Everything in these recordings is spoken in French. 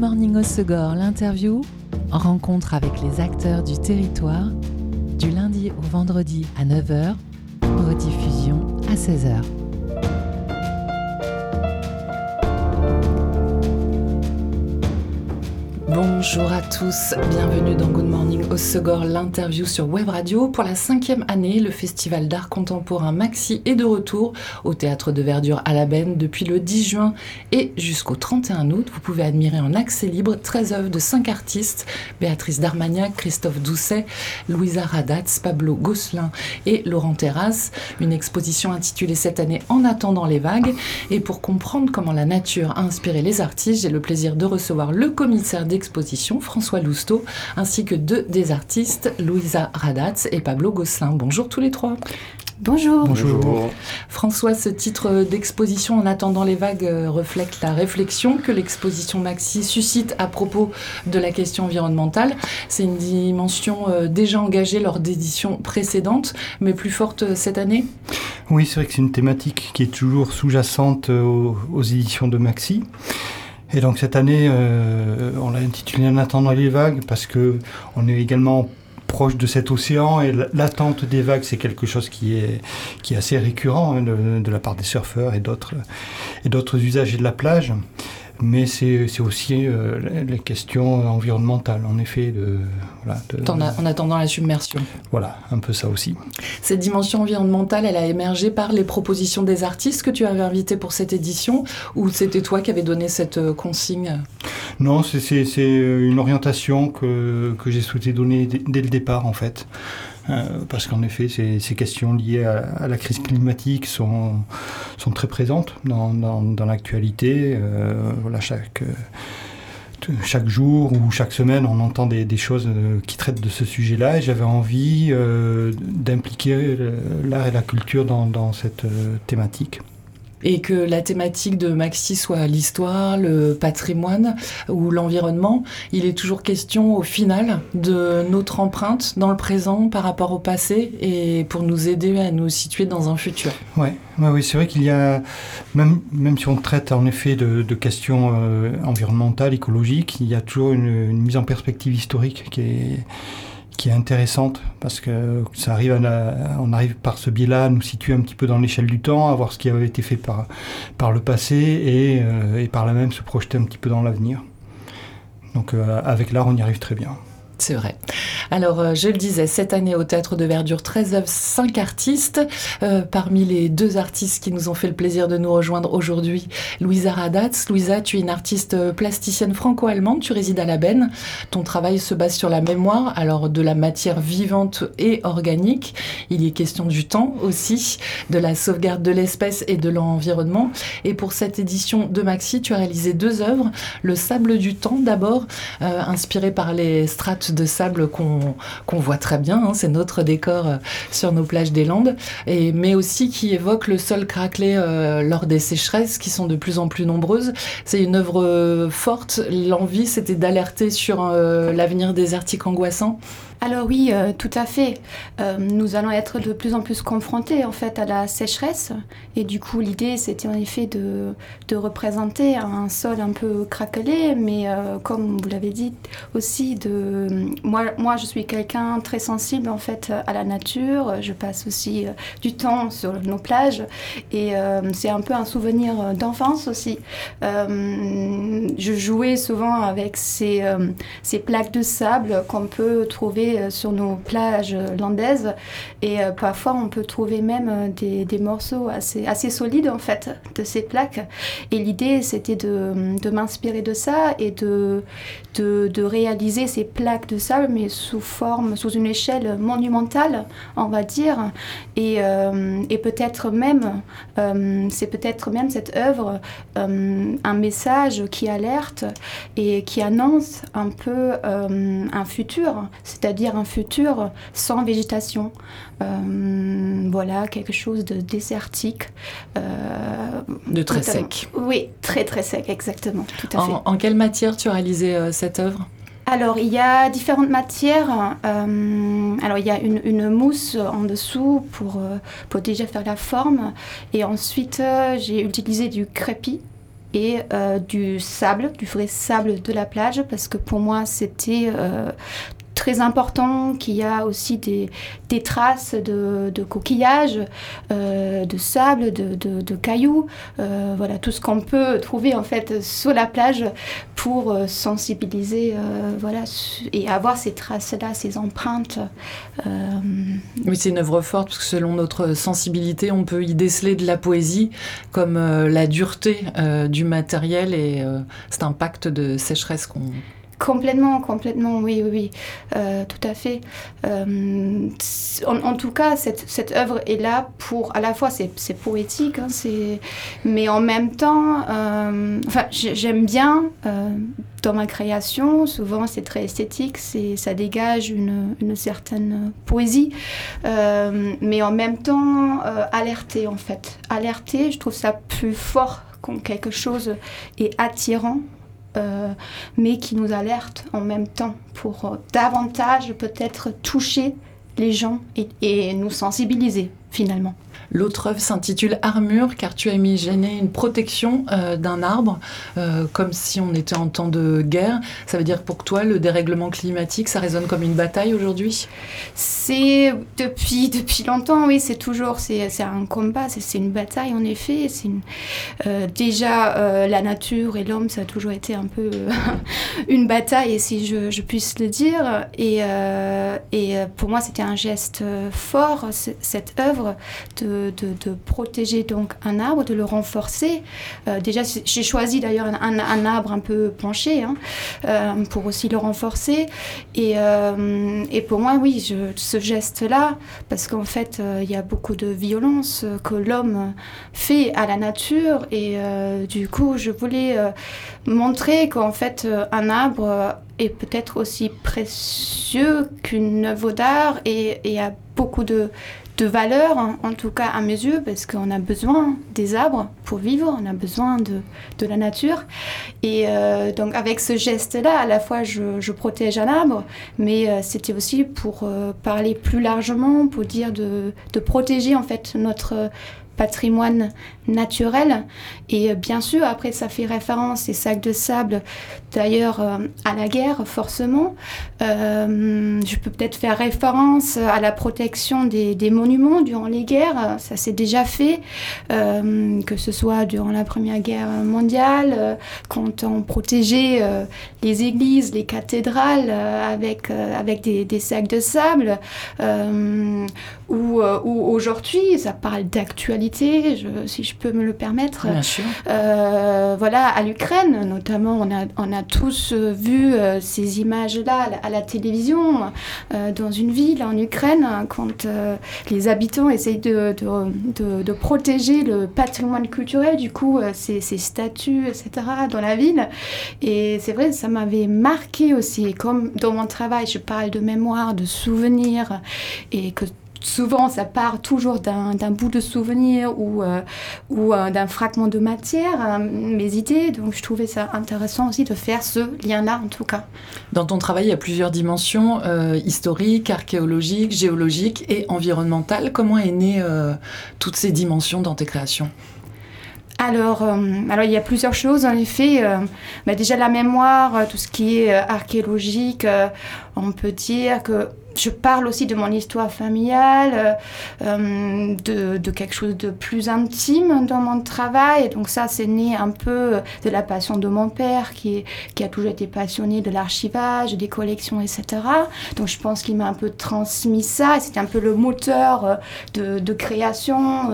Morning au Segor, l'interview, rencontre avec les acteurs du territoire, du lundi au vendredi à 9h, rediffusion à 16h. Bonjour à tous, bienvenue dans Good Morning au Segor, l'interview sur Web Radio. Pour la cinquième année, le festival d'art contemporain Maxi est de retour au théâtre de Verdure à la Benne depuis le 10 juin et jusqu'au 31 août. Vous pouvez admirer en accès libre 13 œuvres de 5 artistes Béatrice Darmagnac, Christophe Doucet, Louisa Radatz, Pablo Gosselin et Laurent Terrasse. Une exposition intitulée cette année En attendant les vagues. Et pour comprendre comment la nature a inspiré les artistes, j'ai le plaisir de recevoir le commissaire des exposition, François Lousteau, ainsi que deux des artistes, Louisa Radatz et Pablo Gosselin. Bonjour tous les trois. Bonjour. Bonjour. François, ce titre d'exposition en attendant les vagues euh, reflète la réflexion que l'exposition Maxi suscite à propos de la question environnementale. C'est une dimension euh, déjà engagée lors d'éditions précédentes, mais plus forte euh, cette année Oui, c'est vrai que c'est une thématique qui est toujours sous-jacente aux, aux éditions de Maxi. Et donc cette année, euh, on l'a intitulé En attendant les vagues parce que on est également proche de cet océan et l'attente des vagues, c'est quelque chose qui est, qui est assez récurrent hein, de, de, la part des surfeurs et d'autres usagers de la plage mais c'est aussi euh, les questions environnementales, en effet. De, voilà, de, en, attendant la submersion. Voilà, un peu ça aussi. Cette dimension environnementale, elle a émergé par les propositions des artistes que tu avais invités pour cette édition, ou c'était toi qui avais donné cette euh, consigne? Non, c'est une orientation que, que j'ai souhaité donner dès le départ, en fait. Euh, parce qu'en effet, ces, questions liées à, la crise climatique sont, très présentes dans, l'actualité. Euh, euh, chaque jour ou chaque semaine, on entend des, choses qui traitent de ce sujet-là et j'avais envie d'impliquer l'art et la culture dans cette thématique et que la thématique de Maxi soit l'histoire, le patrimoine ou l'environnement, il est toujours question au final de notre empreinte dans le présent par rapport au passé et pour nous aider à nous situer dans un futur. Ouais, ouais oui, c'est vrai qu'il y a, même, même si on traite en effet de, questions euh, environnementales, écologiques, il y a toujours une mise en perspective historique qui est qui est intéressante parce que ça arrive à on arrive par ce biais-là à nous situer un petit peu dans l'échelle du temps, à voir ce qui avait été fait par, le passé et, euh, et par là même se projeter un petit peu dans l'avenir. Donc euh, avec l'art, on y arrive très bien. C'est vrai. Alors, euh, je le disais, cette année au Théâtre de Verdure, 13 œuvres, 5 artistes. Euh, parmi les deux artistes qui nous ont fait le plaisir de nous rejoindre aujourd'hui, Louisa Radatz. Louisa, tu es une artiste euh, plasticienne franco-allemande, tu résides à La Benne. Ton travail se base sur la mémoire, alors de la matière vivante et organique. Il y est question du temps aussi, de la sauvegarde de l'espèce et de l'environnement. Et pour cette édition de Maxi, tu as réalisé deux œuvres. Le sable du temps, d'abord, inspiré par les strates de sable qu'on voit très bien, hein, c'est notre décor euh, sur nos plages des Landes, et, mais aussi qui évoque le sol craquelé euh, lors des sécheresses qui sont de plus en plus nombreuses. C'est une œuvre euh, forte, l'envie c'était d'alerter sur l'avenir désertique angoissant. Alors oui, euh, tout à fait. Euh, nous allons être de plus en plus confrontés en fait à la sécheresse et du coup l'idée c'était en effet de, de, représenter un sol un peu craquelé, mais euh, comme vous l'avez dit aussi de moi moi je suis quelqu'un très sensible en fait à la nature. Je passe aussi du temps sur nos plages et c'est un peu un souvenir d'enfance aussi. je jouais souvent avec ces, ces plaques de sable qu'on peut trouver euh, sur nos plages landaises. Et euh, parfois, on peut trouver même euh, des, morceaux assez, solides, en fait, de ces plaques. Et l'idée, c'était de, m'inspirer de ça et de, réaliser ces plaques de sable, mais sous forme, sous une échelle monumentale, on va dire. Et, et peut-être même, c'est peut-être même cette œuvre, un message qui alerte et qui annonce un peu un futur, c'est-à-dire un futur sans végétation. Euh, voilà, quelque chose de désertique. Euh, de très sec. Oui, très très sec, exactement. Tout à en, fait. en quelle matière tu as réalisé euh, cette œuvre? Alors, il y a différentes matières. Euh, alors, il y a une, une, mousse en dessous pour, pour déjà faire la forme. Et ensuite, j'ai utilisé du crépi et du sable, du vrai sable de la plage, parce que pour moi c'était très important, qu'il y a aussi des, traces de, coquillages, euh, de sable, de, de, cailloux, euh, voilà, tout ce qu'on peut trouver en fait sur la plage pour euh, sensibiliser, voilà, et avoir ces traces-là, ces empreintes. Oui, c'est une œuvre forte parce que selon notre sensibilité, on peut y déceler de la poésie comme la dureté du matériel et cet impact de sécheresse qu'on Complètement, complètement, oui, oui, oui, euh, tout à fait. Euh, en, tout cas, cette, œuvre est là pour, à la fois, c'est poétique, hein, mais en même temps, euh, enfin, j'aime bien dans ma création, souvent c'est très esthétique, ça dégage une, une, certaine poésie, mais en même temps, alerter en fait. Alerter, je trouve ça plus fort quand quelque chose est attirant euh, mais qui nous alerte en même temps pour euh, davantage peut-être toucher les gens et nous sensibiliser finalement. L'autre œuvre s'intitule Armure, car tu as imaginé une protection euh, d'un arbre, euh, comme si on était en temps de guerre. Ça veut dire pour toi, le dérèglement climatique, ça résonne comme une bataille aujourd'hui? C'est depuis, depuis longtemps, oui, c'est toujours, c'est un combat, c'est une bataille en effet. Une, euh, déjà, la nature et l'homme, ça a toujours été un peu une bataille, si je, je, puisse le dire. Et, et pour moi, c'était un geste fort, cette œuvre, de de, protéger donc un arbre, de le renforcer. Euh, déjà, j'ai choisi d'ailleurs un, arbre un peu penché hein, euh, pour aussi le renforcer. Et, euh, et pour moi, oui, ce geste-là, parce qu'en fait, il y a beaucoup de violence que l'homme fait à la nature. Et du coup, je voulais montrer qu'en fait, un arbre est peut-être aussi précieux qu'une œuvre d'art et y a beaucoup de, de valeur, en tout cas à mes yeux, parce qu'on a besoin des arbres pour vivre, on a besoin de, de la nature. Et euh, donc avec ce geste-là, à la fois je, je, protège un arbre, mais euh, c'était aussi pour euh, parler plus largement, pour dire de, de protéger en fait notre patrimoine naturel. Et euh, bien sûr, après, ça fait référence, ces sacs de sable, d'ailleurs, euh, à la guerre, forcément. Euh, je peux peut-être faire référence à la protection des, monuments durant les guerres. Ça s'est déjà fait, que ce soit durant la Première Guerre mondiale, quand on protégeait les églises, les cathédrales avec, avec des, des, sacs de sable, ou, ou aujourd'hui, ça parle d'actualité, si je peux me le permettre. Bien sûr. Euh, voilà, à l'Ukraine, notamment, on a, on a tous euh, vu euh, ces images-là à, la télévision, dans une ville en Ukraine, quand les habitants essayent de, de, de, protéger le patrimoine culturel, du coup, ces, ces, statues, etc., dans la ville. Et c'est vrai, ça m'avait marqué aussi. comme dans mon travail, je parle de mémoire, de souvenirs, et que souvent ça part toujours d'un bout de souvenir ou, euh, ou euh, d'un fragment de matière, euh, mes idées. Donc je trouvais ça intéressant aussi de faire ce lien-là en tout cas. Dans ton travail, il y a plusieurs dimensions, historiques, archéologiques, géologiques et environnementales. Comment est née toutes ces dimensions dans tes créations? Alors, alors, il y a plusieurs choses en effet. mais déjà la mémoire, tout ce qui est archéologique, on peut dire que je parle aussi de mon histoire familiale, euh, de, de, quelque chose de plus intime dans mon travail. Et donc ça, c'est né un peu de la passion de mon père, qui, qui a toujours été passionné de l'archivage, des collections, etc. Donc je pense qu'il m'a un peu transmis ça. C'était un peu le moteur euh, de, création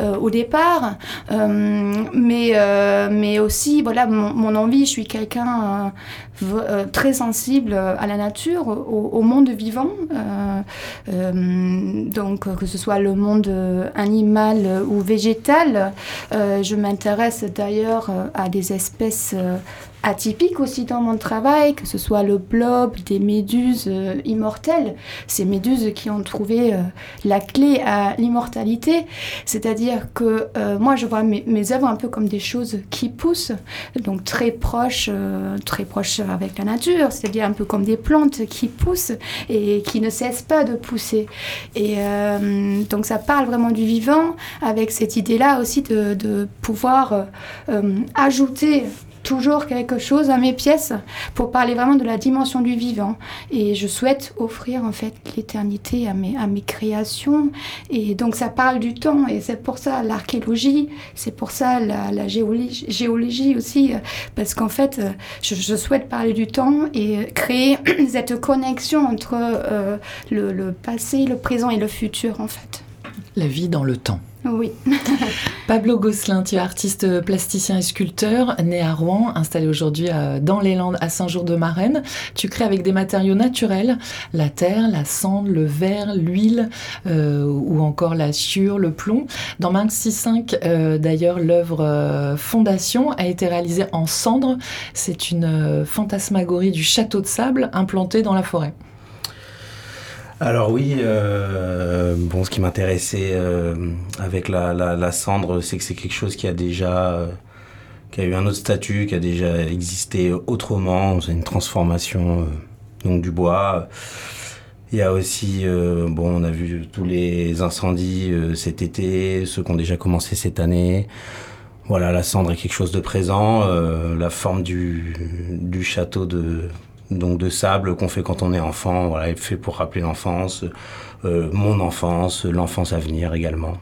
euh, au départ. mais, mais aussi, voilà, mon envie, je suis quelqu'un très sensible à la nature, au, monde vivant euh, euh, donc que ce soit le monde animal ou végétal. Euh, je m'intéresse d'ailleurs à des espèces atypique aussi dans mon travail, que ce soit le blob, des méduses euh, immortelles, ces méduses qui ont trouvé euh, la clé à l'immortalité. C'est-à-dire que euh, moi, je vois mes, mes, œuvres un peu comme des choses qui poussent, donc très proches, très proches avec la nature, c'est-à-dire un peu comme des plantes qui poussent. Et, qui ne cesse pas de pousser. Et donc ça parle vraiment du vivant avec cette idée-là aussi de, de pouvoir ajouter toujours quelque chose à mes pièces pour parler vraiment de la dimension du vivant. Et je souhaite offrir en fait l'éternité à mes, à mes créations. Et donc ça parle du temps et c'est pour ça l'archéologie, c'est pour ça la, géologie, aussi, parce qu'en fait je, souhaite parler du temps et créer cette connexion entre euh, le, le passé, le présent et le futur en fait. La vie dans le temps. Oui. Pablo Gosselin, tu es artiste plasticien et sculpteur, né à Rouen, installé aujourd'hui euh, dans les Landes à Saint-Jour-de-Marenne. Tu crées avec des matériaux naturels, la terre, la cendre, le verre, l'huile euh, ou encore la sciure, le plomb. Dans Minx 65, euh, d'ailleurs, l'œuvre Fondation a été réalisée en cendre. C'est une fantasmagorie du château de sable implanté dans la forêt. Alors oui, euh, bon, ce qui m'intéressait euh, avec la, cendre, c'est que c'est quelque chose qui a déjà, euh, qui a eu un autre statut, qui a déjà existé autrement. C'est une transformation donc du bois. Il y a aussi, bon, on a vu tous les incendies cet été, ceux qui ont déjà commencé cette année. Voilà, la cendre est quelque chose de présent. la forme du, du château de donc de sable qu'on fait quand on est enfant, voilà, fait pour rappeler l'enfance, euh, mon enfance, l'enfance à venir également.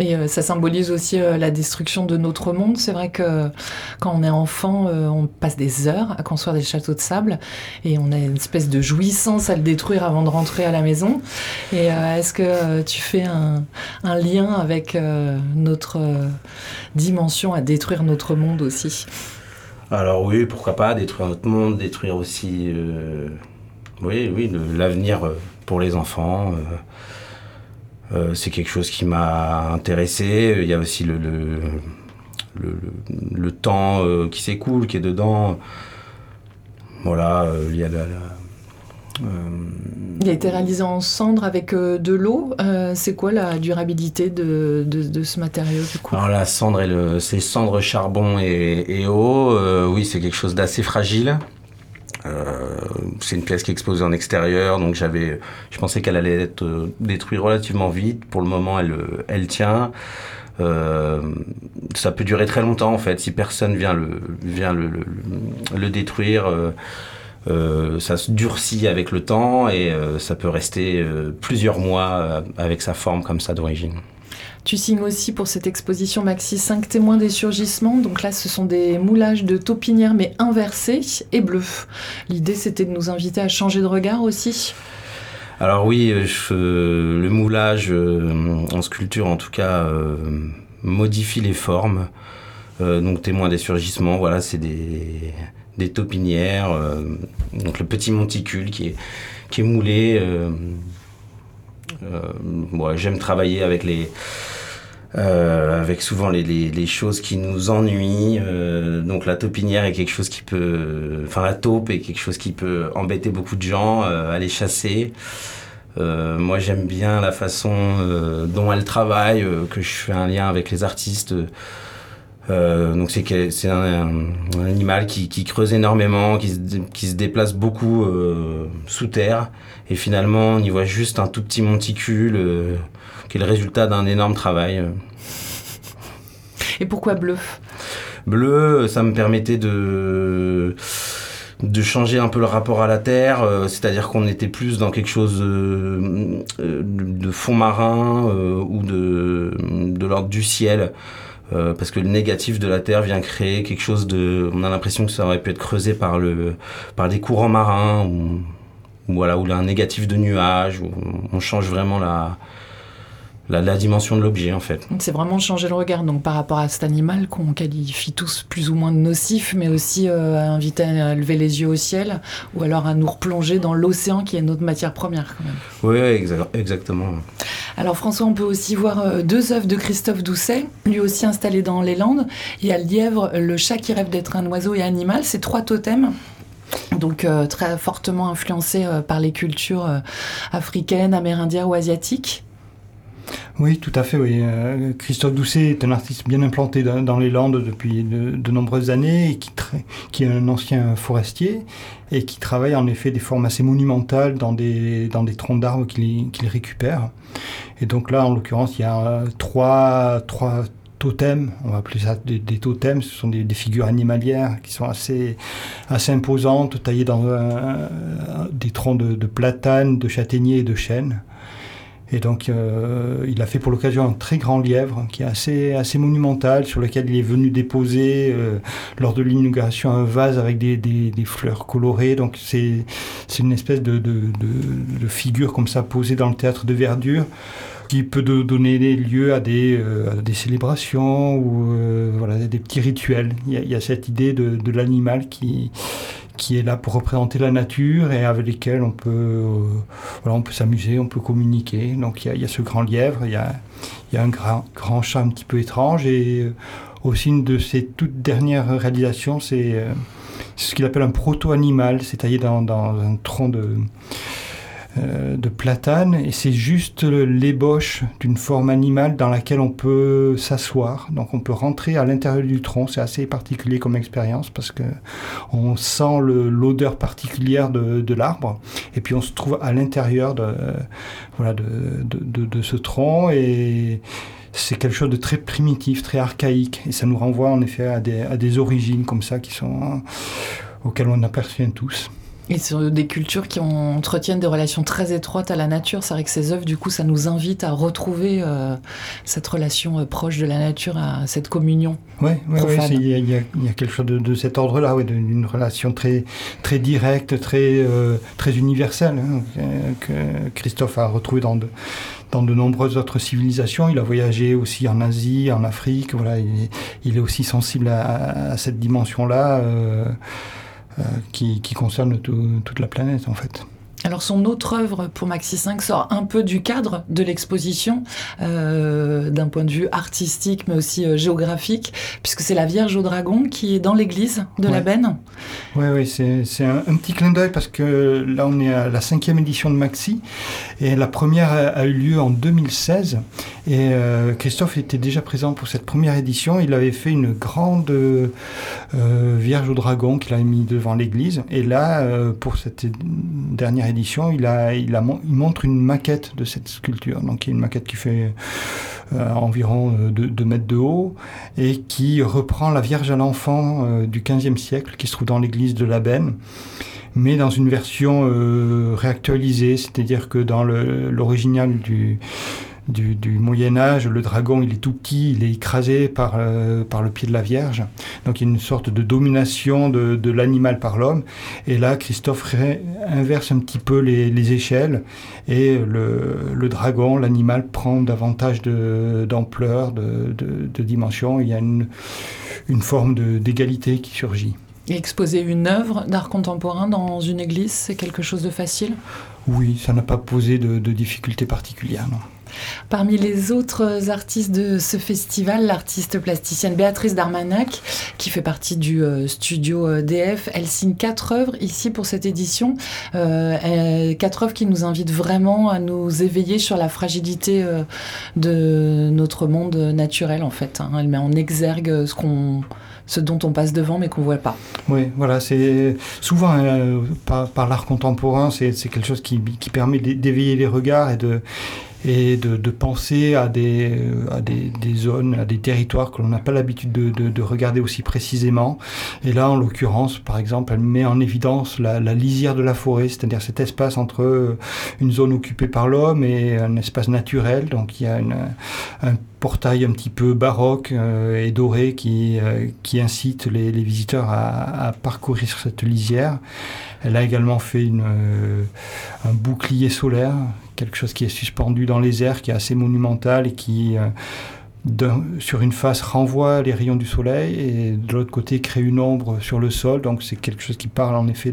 Et euh, ça symbolise aussi euh, la destruction de notre monde. C'est vrai que quand on est enfant, on passe des heures à construire des châteaux de sable et on a une espèce de jouissance à le détruire avant de rentrer à la maison. Et est-ce que tu fais un, un lien avec notre dimension à détruire notre monde aussi? Alors oui, pourquoi pas détruire notre monde, détruire aussi, euh, oui, oui, l'avenir euh, pour les enfants. Euh, c'est quelque chose qui m'a intéressé. Il y a aussi le, le, temps qui s'écoule, qui est dedans. Voilà, il y a la il a été réalisé en cendre avec euh, de l'eau. Euh, c'est quoi la durabilité de, de, ce matériau du coup? Alors la cendre, c'est cendre, charbon et, eau. oui, c'est quelque chose d'assez fragile. c'est une pièce qui est exposée en extérieur, donc j'avais, je pensais qu'elle allait être détruite relativement vite. Pour le moment, elle, elle tient. ça peut durer très longtemps en fait si personne vient le, vient le, le, le détruire. Euh, ça se durcit avec le temps et euh, ça peut rester euh, plusieurs mois avec sa forme comme ça d'origine. Tu signes aussi pour cette exposition Maxi 5 témoins des surgissements. Donc là, ce sont des moulages de taupinières mais inversés et bleus. L'idée, c'était de nous inviter à changer de regard aussi. Alors oui, le moulage en sculpture, en tout cas, modifie les formes. donc témoins des surgissements, voilà, c'est des des taupinières, euh, donc le petit monticule qui est, qui est moulé. Euh, euh, j'aime travailler avec les. avec souvent les, les, choses qui nous ennuient. donc la taupinière est quelque chose qui peut, enfin la taupe est quelque chose qui peut embêter beaucoup de gens, aller chasser. moi j'aime bien la façon dont elle travaille, que je fais un lien avec les artistes. Euh, donc c'est c'est un, animal qui, qui, creuse énormément, qui se, qui se déplace beaucoup euh, sous terre, et finalement on y voit juste un tout petit monticule euh, qui est le résultat d'un énorme travail. Et pourquoi bleu? Bleu, ça me permettait de de changer un peu le rapport à la terre, euh, c'est-à-dire qu'on était plus dans quelque chose de, de fond marin ou de, de l'ordre du ciel. Euh, parce que le négatif de la Terre vient créer quelque chose de... On a l'impression que ça aurait pu être creusé par, le, par des courants marins, ou, voilà, ou un négatif de nuages, où on change vraiment la, la, dimension de l'objet en fait. C'est vraiment changer le regard donc par rapport à cet animal qu'on qualifie tous plus ou moins de nocif, mais aussi euh, à inviter à lever les yeux au ciel ou alors à nous replonger dans l'océan qui est notre matière première quand même. Oui, exactement. Alors François, on peut aussi voir euh, deux œuvres de Christophe Doucet, lui aussi installé dans les Landes. Il y a le lièvre, le chat qui rêve d'être un oiseau et animal, c'est trois totems donc euh, très fortement influencés par les cultures africaines, amérindiennes ou asiatiques. Oui, tout à fait. Oui. Euh, Christophe Doucet est un artiste bien implanté dans, les Landes depuis de, nombreuses années qui, est un ancien forestier et qui travaille en effet des formes assez monumentales dans des, troncs d'arbres qu'il récupère. Et donc là, en l'occurrence, il y a euh, trois, totems, on va appeler ça des, totems, ce sont des, figures animalières qui sont assez, imposantes, taillées dans des troncs de, de platane, de châtaignier et de chêne. Et donc, euh, il a fait pour l'occasion un très grand lièvre qui est assez, assez monumental, sur lequel il est venu déposer euh, lors de l'inauguration un vase avec des, des, fleurs colorées. Donc, c'est une espèce de, de, de, figure comme ça posée dans le théâtre de verdure qui peut donner lieu à des, euh, des célébrations ou voilà, des petits rituels. Il y a, il y a cette idée de, l'animal qui, qui est là pour représenter la nature et avec lesquels on peut, euh, voilà, on peut s'amuser, on peut communiquer. Donc il y, a, ce grand lièvre, il y a, y a un grand, grand, chat un petit peu étrange et euh, aussi une de ses toutes dernières réalisations, c'est euh, ce qu'il appelle un proto-animal, c'est taillé dans, dans, un tronc de, de platane et c'est juste l'ébauche d'une forme animale dans laquelle on peut s'asseoir. Donc on peut rentrer à l'intérieur du tronc. C'est assez particulier comme expérience parce que on sent l'odeur particulière de, l'arbre et puis on se trouve à l'intérieur de, voilà, de, de, ce tronc et c'est quelque chose de très primitif, très archaïque et ça nous renvoie en effet à des, à des origines comme ça qui sont auxquelles on appartient tous. Et sur des cultures qui entretiennent des relations très étroites à la nature. C'est vrai que ces œuvres, du coup, ça nous invite à retrouver euh, cette relation euh, proche de la nature, à cette communion. Oui, ouais, il y, y, a quelque chose de, de cet ordre-là, ouais, d'une relation très, très directe, très, euh, très universelle, hein, que, Christophe a retrouvé dans de, dans de nombreuses autres civilisations. Il a voyagé aussi en Asie, en Afrique. Voilà, il, il est aussi sensible à, à cette dimension-là. Euh, qui, qui, concerne toute la planète en fait. Alors son autre œuvre pour Maxi 5 sort un peu du cadre de l'exposition, euh, d'un point de vue artistique mais aussi euh, géographique, puisque c'est la Vierge au Dragon qui est dans l'église de la Benne. Oui, oui, c'est un, un, petit clin d'œil parce que là on est à la cinquième édition de Maxi et la première a, eu lieu en 2016 et euh, Christophe était déjà présent pour cette première édition. Il avait fait une grande Vierge au Dragon qu'il avait mis devant l'église et là pour cette dernière édition il, montre une maquette de cette sculpture. Donc il y a une maquette qui fait euh, environ 2 euh, mètres de haut et qui reprend la Vierge à l'enfant euh, du XVe siècle qui se trouve dans l'église de la mais dans une version réactualisée, c'est-à-dire que dans l'original du, du, Moyen Âge, le dragon il est tout petit, il est écrasé par, euh, par le pied de la Vierge. Donc il y a une sorte de domination de, de l'animal par l'homme. Et là, Christophe inverse un petit peu les, les échelles et le, le dragon, l'animal prend davantage d'ampleur, de, de, de, dimension. Il y a une, une forme d'égalité qui surgit. Et exposer une œuvre d'art contemporain dans une église, c'est quelque chose de facile? Oui, ça n'a pas posé de, de difficultés particulières, non. Parmi les autres artistes de ce festival, l'artiste plasticienne Béatrice Darmanac, qui fait partie du euh, studio euh, DF, elle signe quatre œuvres ici pour cette édition. Euh, quatre œuvres qui nous invitent vraiment à nous éveiller sur la fragilité de notre monde naturel, en fait. Hein. Elle met en exergue ce qu'on ce dont on passe devant mais qu'on voit pas. Oui, voilà, c'est souvent par, l'art contemporain, c'est quelque chose qui permet d'éveiller les regards et de et de, de, penser à, des, à des, des, zones, à des territoires que l'on n'a pas l'habitude de, de, de, regarder aussi précisément. Et là, en l'occurrence, par exemple, elle met en évidence la, la lisière de la forêt, c'est-à-dire cet espace entre une zone occupée par l'homme et un espace naturel. Donc il y a une, un portail un petit peu baroque euh, et doré qui, euh, qui incite les, les visiteurs à, à, parcourir cette lisière. Elle a également fait une, euh, un bouclier solaire quelque chose qui est suspendu dans les airs, qui est assez monumental et qui, euh, sur une face, renvoie les rayons du soleil et de l'autre côté crée une ombre sur le sol. Donc c'est quelque chose qui parle en effet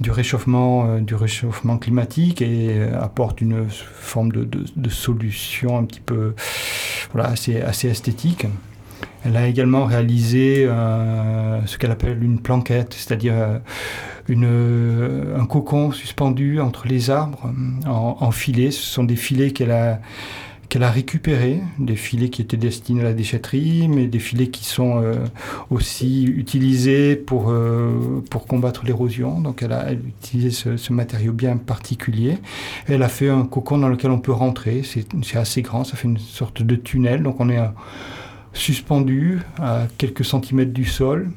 du, réchauffement, euh, du réchauffement climatique et euh, apporte une forme de, de, de, solution un petit peu voilà, assez, assez esthétique. Elle a également réalisé euh, ce qu'elle appelle une planquette, c'est-à-dire euh, euh, un cocon suspendu entre les arbres en, en filets. Ce sont des filets qu'elle a qu'elle a récupérés, des filets qui étaient destinés à la déchetterie, mais des filets qui sont euh, aussi utilisés pour, euh, pour combattre l'érosion. Donc elle a utilisé ce, matériau bien particulier. Elle a fait un cocon dans lequel on peut rentrer. C'est assez grand, ça fait une sorte de tunnel. Donc on est suspendu à quelques centimètres du sol.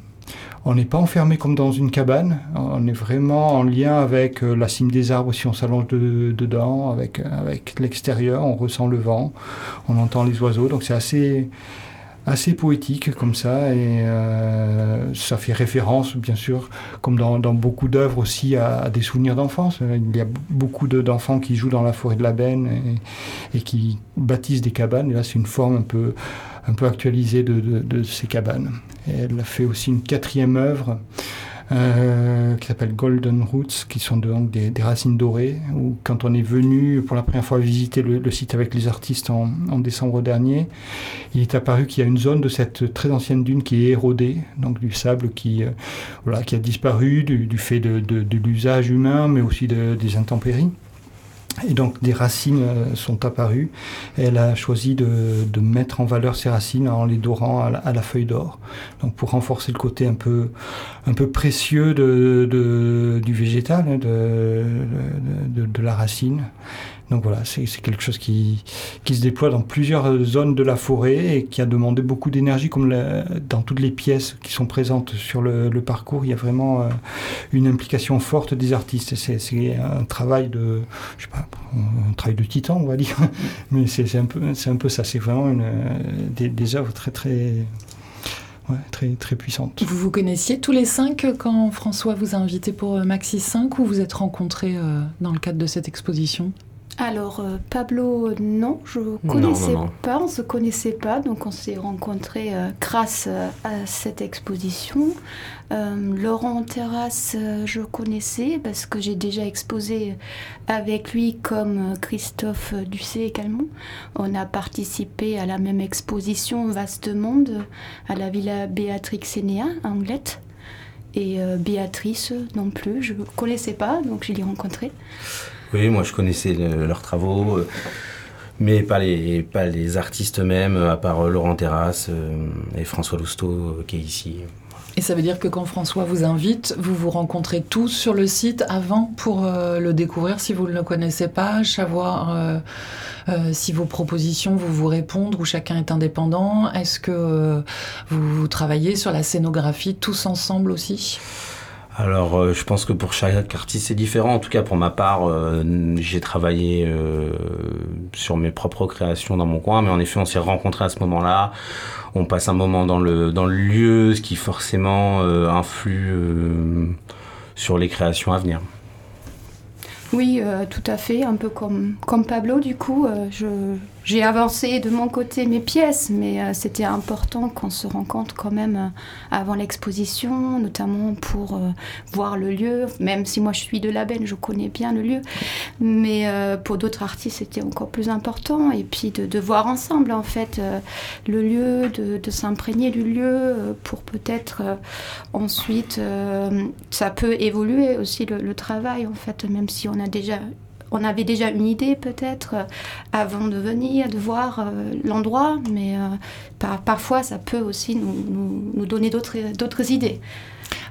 On n'est pas enfermé comme dans une cabane, on est vraiment en lien avec euh, la cime des arbres si on s'allonge dedans, avec, avec l'extérieur, on ressent le vent, on entend les oiseaux, donc c'est assez, assez poétique comme ça, et euh, ça fait référence, bien sûr, comme dans, beaucoup d'œuvres aussi, à, des souvenirs d'enfance. Il y a beaucoup d'enfants qui jouent dans la forêt de la Benne et, et qui bâtissent des cabanes, et là c'est une forme un peu un peu actualisée de, ces cabanes. elle a fait aussi une quatrième œuvre euh, qui s'appelle Golden Roots, qui sont donc des, racines dorées, où quand on est venu pour la première fois visiter le, site avec les artistes en, décembre dernier, il est apparu qu'il y a une zone de cette très ancienne dune qui est érodée, donc du sable qui, euh, voilà, qui a disparu du, fait de, l'usage humain, mais aussi des intempéries. Et donc des racines euh, sont apparues. elle a choisi de, mettre en valeur ces racines en les dorant à la, feuille d'or. Donc pour renforcer le côté un peu, un peu précieux de, du végétal, hein, de, la racine. Donc voilà, c'est quelque chose qui, se déploie dans plusieurs zones de la forêt et qui a demandé beaucoup d'énergie, comme dans toutes les pièces qui sont présentes sur le, parcours. Il y a vraiment euh, une implication forte des artistes. C'est un travail de, je sais pas, un travail de titan, on va dire. Mais c'est un peu, c'est un peu ça. C'est vraiment une, des, œuvres très très très, très puissante. Vous vous connaissiez tous les cinq quand François vous a invité pour Maxi 5 ou vous êtes rencontrés euh, dans le cadre de cette exposition? Alors, euh, Pablo, non, je ne connaissais pas, on se connaissait pas, donc on s'est rencontrés euh, grâce euh, à cette exposition. Laurent Terrasse, je connaissais parce que j'ai déjà exposé avec lui comme Christophe Ducé également. On a participé à la même exposition Vaste Monde à la Villa Béatrix Sénéa, à Anglette. Et Béatrice non plus, je ne connaissais pas, donc je l'ai rencontrée. Oui, moi je connaissais leurs travaux, euh, mais pas les, pas les artistes eux-mêmes, à part euh, Laurent Terrasse euh, et François Lousteau qui est ici. Et ça veut dire que quand François vous invite, vous vous rencontrez tous sur le site avant pour le découvrir si vous ne le connaissez pas, savoir si vos propositions vous vous répondent ou chacun est indépendant. Est-ce que vous travaillez sur la scénographie tous ensemble aussi? Alors, euh, je pense que pour chaque artiste, c'est différent. En tout cas, pour ma part, euh, j'ai travaillé euh, sur mes propres créations dans mon coin, mais en effet, on s'est rencontrés à ce moment-là. On passe un moment dans le, lieu, ce qui forcément influe sur les créations à venir. Oui, tout à fait, un peu comme, comme Pablo, du coup, je, j'ai avancé de mon côté mes pièces, mais euh, c'était important qu'on se rencontre quand même euh, avant l'exposition, notamment pour euh, voir le lieu. Même si moi je suis de la Benne, je connais bien le lieu, mais pour d'autres artistes c'était encore plus important. Et puis de, voir ensemble en fait le lieu, de, s'imprégner du lieu pour peut-être ensuite ça peut évoluer aussi le, le travail en fait, même si on a déjà on avait déjà une idée peut-être euh, avant de venir, de voir euh, l'endroit, mais euh, parfois ça peut aussi nous donner d'autres idées.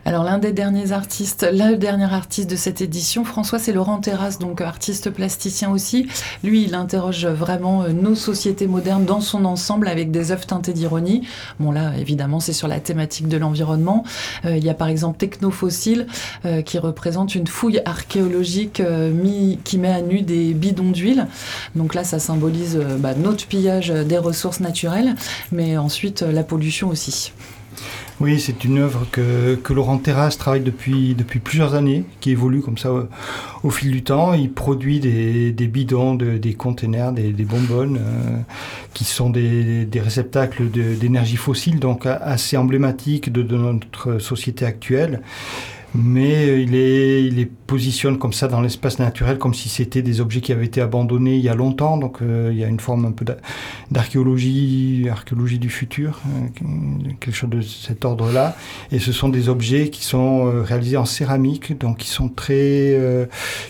Alors l'un des derniers artistes, le dernier artiste de cette édition, François, c'est Laurent Terrasse, donc artiste plasticien aussi. Lui, il interroge vraiment euh, nos sociétés modernes dans son ensemble avec des œuvres teintées d'ironie. Bon là, évidemment, c'est sur la thématique de l'environnement. Euh, il y a par exemple Technofossile euh, qui représente une fouille archéologique qui met à nu des bidons d'huile. Donc là, ça symbolise bah, notre pillage des ressources naturelles, mais ensuite la pollution aussi. Oui, c'est une œuvre que, Laurent Terrasse travaille depuis, depuis plusieurs années, qui évolue comme ça au, fil du temps. Il produit des, bidons, des containers, des, bonbonnes, euh, qui sont des, réceptacles d'énergie fossile, donc assez emblématiques de, notre société actuelle mais il les, il positionne comme ça dans l'espace naturel, comme si c'était des objets qui avaient été abandonnés il y a longtemps. Donc euh, il y a une forme un peu d'archéologie, archéologie du futur, euh, quelque chose de cet ordre-là. Et ce sont des objets qui sont euh, réalisés en céramique, donc qui sont très,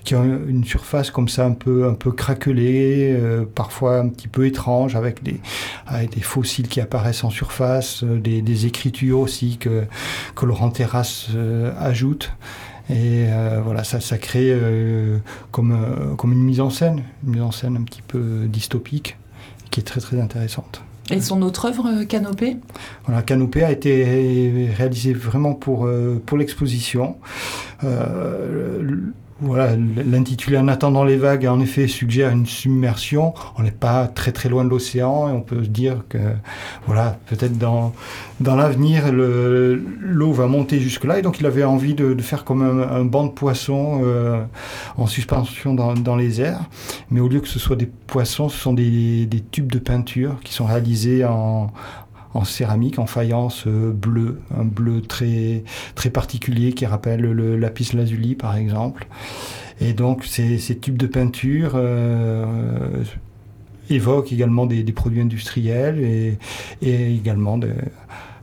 qui ont une surface comme ça un peu, un peu craquelée, parfois un petit peu étrange, avec des, avec des fossiles qui apparaissent en surface, des, des écritures aussi que, que Laurent Terrasse ajoute. Et euh, voilà, ça, ça crée euh, comme, euh, comme une mise en scène, une mise en scène un petit peu dystopique, qui est très très intéressante. Et son autre œuvre, Canopée? Voilà, Canopée a été réalisé vraiment pour, pour l'exposition. Voilà, l'intitulé En attendant les vagues, en effet, suggère une submersion. On n'est pas très très loin de l'océan et on peut se dire que, voilà, peut-être dans, dans l'avenir, l'eau va monter jusque-là. Et donc, il avait envie de, faire comme un, banc de poissons euh, en suspension dans, les airs. Mais au lieu que ce soit des poissons, ce sont des, des tubes de peinture qui sont réalisés en, en céramique, en faïence euh, bleue, un bleu très, très particulier qui rappelle le lapis lazuli par exemple. Et donc ces, tubes de peinture euh, évoquent également des, produits industriels et, et également de,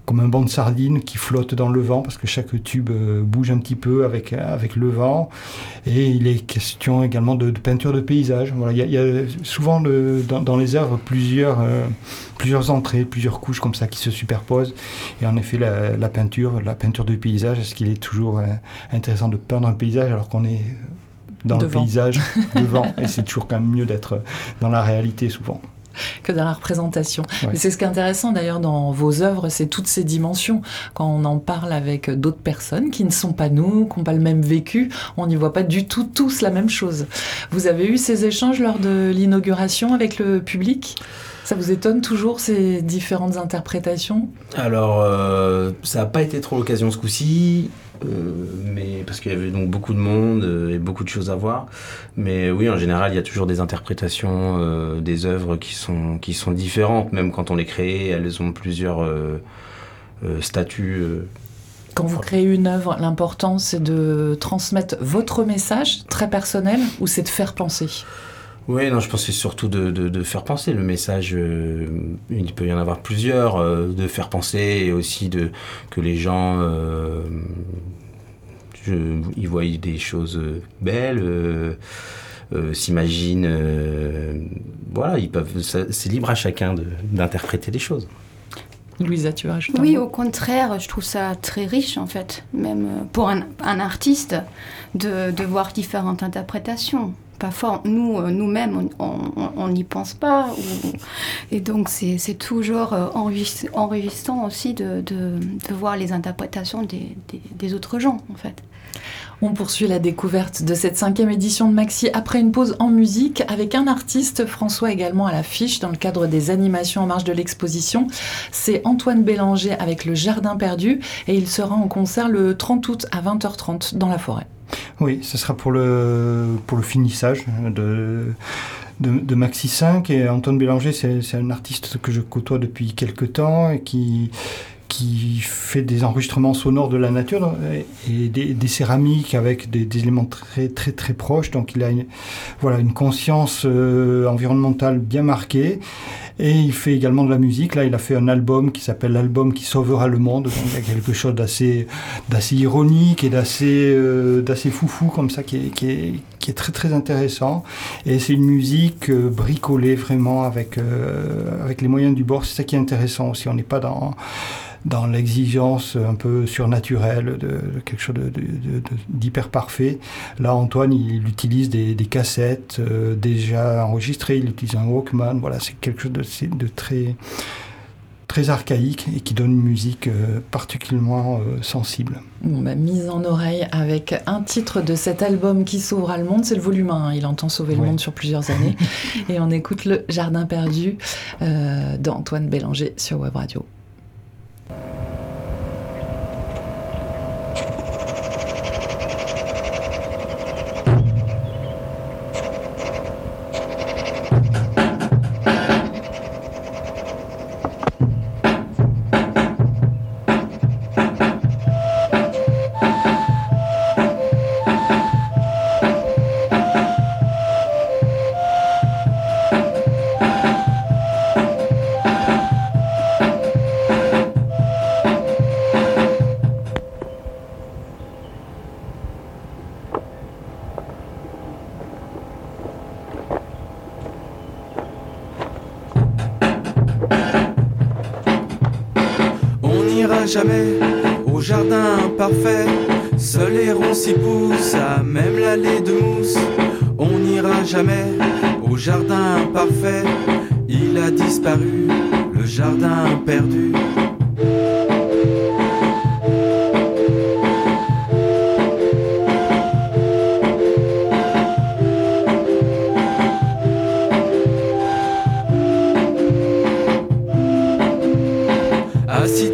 comme un banc de sardines qui flotte dans le vent parce que chaque tube euh, bouge un petit peu avec, avec le vent. Et il est question également de, peinture de paysage. Voilà, il, y a, souvent dans, les œuvres plusieurs, euh, plusieurs entrées, plusieurs couches comme ça qui se superposent. Et en effet, la, peinture, la peinture de paysage, est-ce qu'il est toujours euh, intéressant de peindre un paysage alors qu'on est dans le paysage devant? Et c'est toujours quand même mieux d'être dans la réalité souvent que dans la représentation. C'est ce qui est intéressant d'ailleurs dans vos œuvres, c'est toutes ces dimensions. Quand on en parle avec d'autres personnes qui ne sont pas nous, qui n'ont pas le même vécu, on n'y voit pas du tout tous la même chose. Vous avez eu ces échanges lors de l'inauguration avec le public? Ça vous étonne toujours ces différentes interprétations? Alors, euh, ça n'a pas été trop l'occasion ce coup-ci. Euh, mais parce qu'il y avait donc beaucoup de monde euh, et beaucoup de choses à voir. Mais oui, en général, il y a toujours des interprétations euh, des œuvres qui sont qui sont différentes, même quand on les crée, elles ont plusieurs statuts. Quand vous créez une œuvre, l'important c'est de transmettre votre message très personnel ou c'est de faire penser? Oui, non, je pense que c'est surtout de, de, faire penser le message. Euh, il peut y en avoir plusieurs, euh, de faire penser et aussi de que les gens euh, ils voient des choses belles, s'imaginent. voilà, ils peuvent. C'est libre à chacun d'interpréter les choses. Louisa, tu vas Oui, au contraire, je trouve ça très riche en fait, même pour un, un artiste, de, de voir différentes interprétations parfois nous euh, nous-mêmes on n'y pense pas et donc c'est toujours euh, enrichissant aussi de, de, voir les interprétations des, des, autres gens en fait. On poursuit la découverte de cette cinquième édition de Maxi après une pause en musique avec un artiste, François également à l'affiche dans le cadre des animations en marge de l'exposition. C'est Antoine Bélanger avec Le Jardin perdu et il sera en concert le 30 août à 20h30 dans la forêt. Oui, ce sera pour le, pour le finissage de, de, Maxi 5. Et Antoine Bélanger, c'est un artiste que je côtoie depuis quelques temps et qui, qui fait des enregistrements sonores de la nature et des, céramiques avec des, éléments très très très proches. Donc il a une, voilà, une conscience euh, environnementale bien marquée. Et il fait également de la musique. Là, il a fait un album qui s'appelle L'album qui sauvera le monde. Donc il y a quelque chose d'assez, d'assez ironique et d'assez, euh, d'assez foufou comme ça qui est, qui, est, qui est, très très intéressant. Et c'est une musique euh, bricolée vraiment avec, avec les moyens du bord. C'est ça qui est intéressant aussi. On n'est pas dans dans l'exigence un peu surnaturelle de, quelque chose d'hyper parfait. Là, Antoine, il utilise des, cassettes euh, déjà enregistrées, il utilise un Walkman. Voilà, c'est quelque chose de, très très archaïque et qui donne une musique euh, particulièrement euh, sensible. Bon, bah, mise en oreille avec un titre de cet album qui sauvera le monde, c'est le volume 1, il entend sauver le monde sur plusieurs années. et on écoute Le Jardin perdu d'Antoine Bélanger sur Web Radio.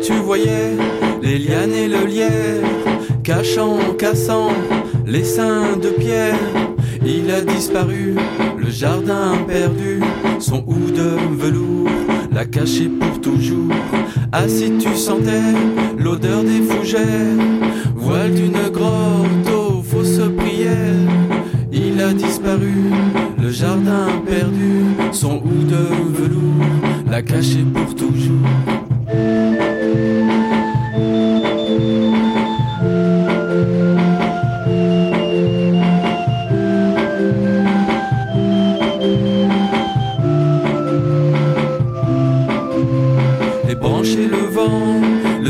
Tu voyais les lianes et le lierre, cachant, cassant les seins de pierre, il a disparu, le jardin perdu, son hou de velours l'a caché pour toujours. Si tu sentais l'odeur des fougères, voile d'une grotte aux fausses prières, il a disparu, le jardin perdu, son hou de velours l'a caché pour toujours.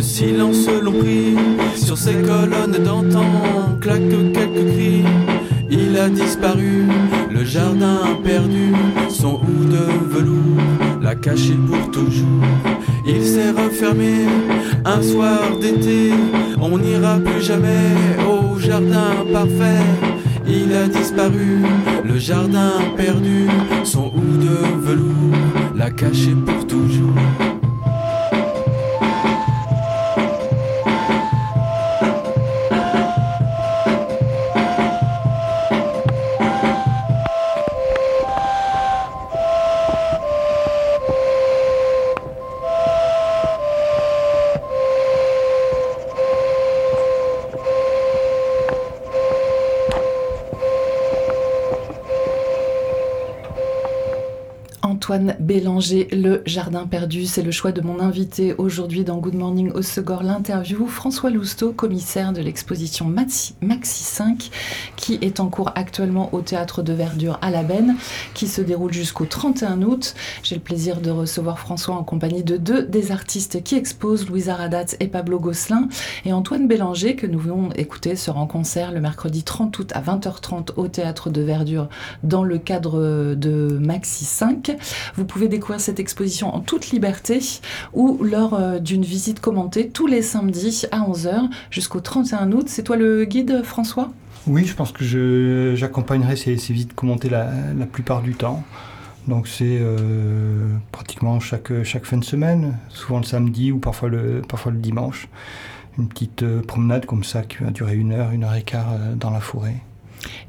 Silence l'ont pris. Sur ces colonnes d'antan claquent quelques cris. Il a disparu, le jardin perdu, son hou de velours l'a caché pour toujours. Il s'est refermé un soir d'été. On n'ira plus jamais au jardin parfait. Il a disparu, le jardin perdu, son hou de velours l'a caché pour Antoine Bélanger, Le Jardin Perdu. C'est le choix de mon invité aujourd'hui dans Good Morning au Segor, l'interview. François Lousteau, commissaire de l'exposition Maxi, Maxi 5, qui est en cours actuellement au Théâtre de Verdure à la Benne, qui se déroule jusqu'au 31 août. J'ai le plaisir de recevoir François en compagnie de deux des artistes qui exposent, Louisa Radatz et Pablo Gosselin. Et Antoine Bélanger, que nous venons écouter, sera en concert le mercredi 30 août à 20h30 au Théâtre de Verdure dans le cadre de Maxi 5. Vous pouvez découvrir cette exposition en toute liberté ou lors euh, d'une visite commentée tous les samedis à 11h jusqu'au 31 août. C'est toi le guide, François? Oui, je pense que j'accompagnerai ces, visites commentées la, la plupart du temps. Donc c'est euh, pratiquement chaque, chaque fin de semaine, souvent le samedi ou parfois le, parfois le dimanche. Une petite euh, promenade comme ça qui va durer une heure, une heure et quart dans la forêt.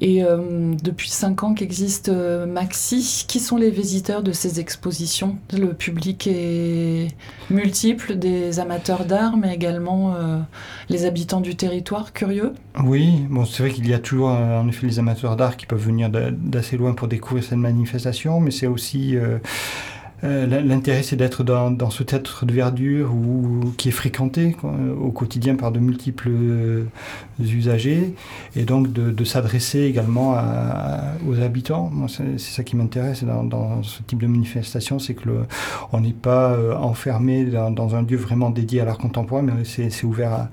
Et euh, depuis 5 ans qu'existe euh, Maxi, qui sont les visiteurs de ces expositions? Le public est multiple, des amateurs d'art, mais également euh, les habitants du territoire curieux. Oui, bon, c'est vrai qu'il y a toujours euh, en effet les amateurs d'art qui peuvent venir d'a- d'assez loin pour découvrir cette manifestation, mais c'est aussi euh, l'intérêt, c'est d'être dans, ce théâtre de verdure qui est fréquenté au quotidien par de multiples euh, usagers, et donc de, s'adresser également aux habitants. C'est ça qui m'intéresse dans, ce type de manifestation, c'est que on n'est pas euh, enfermé dans, un lieu vraiment dédié à l'art contemporain, mais c'est ouvert à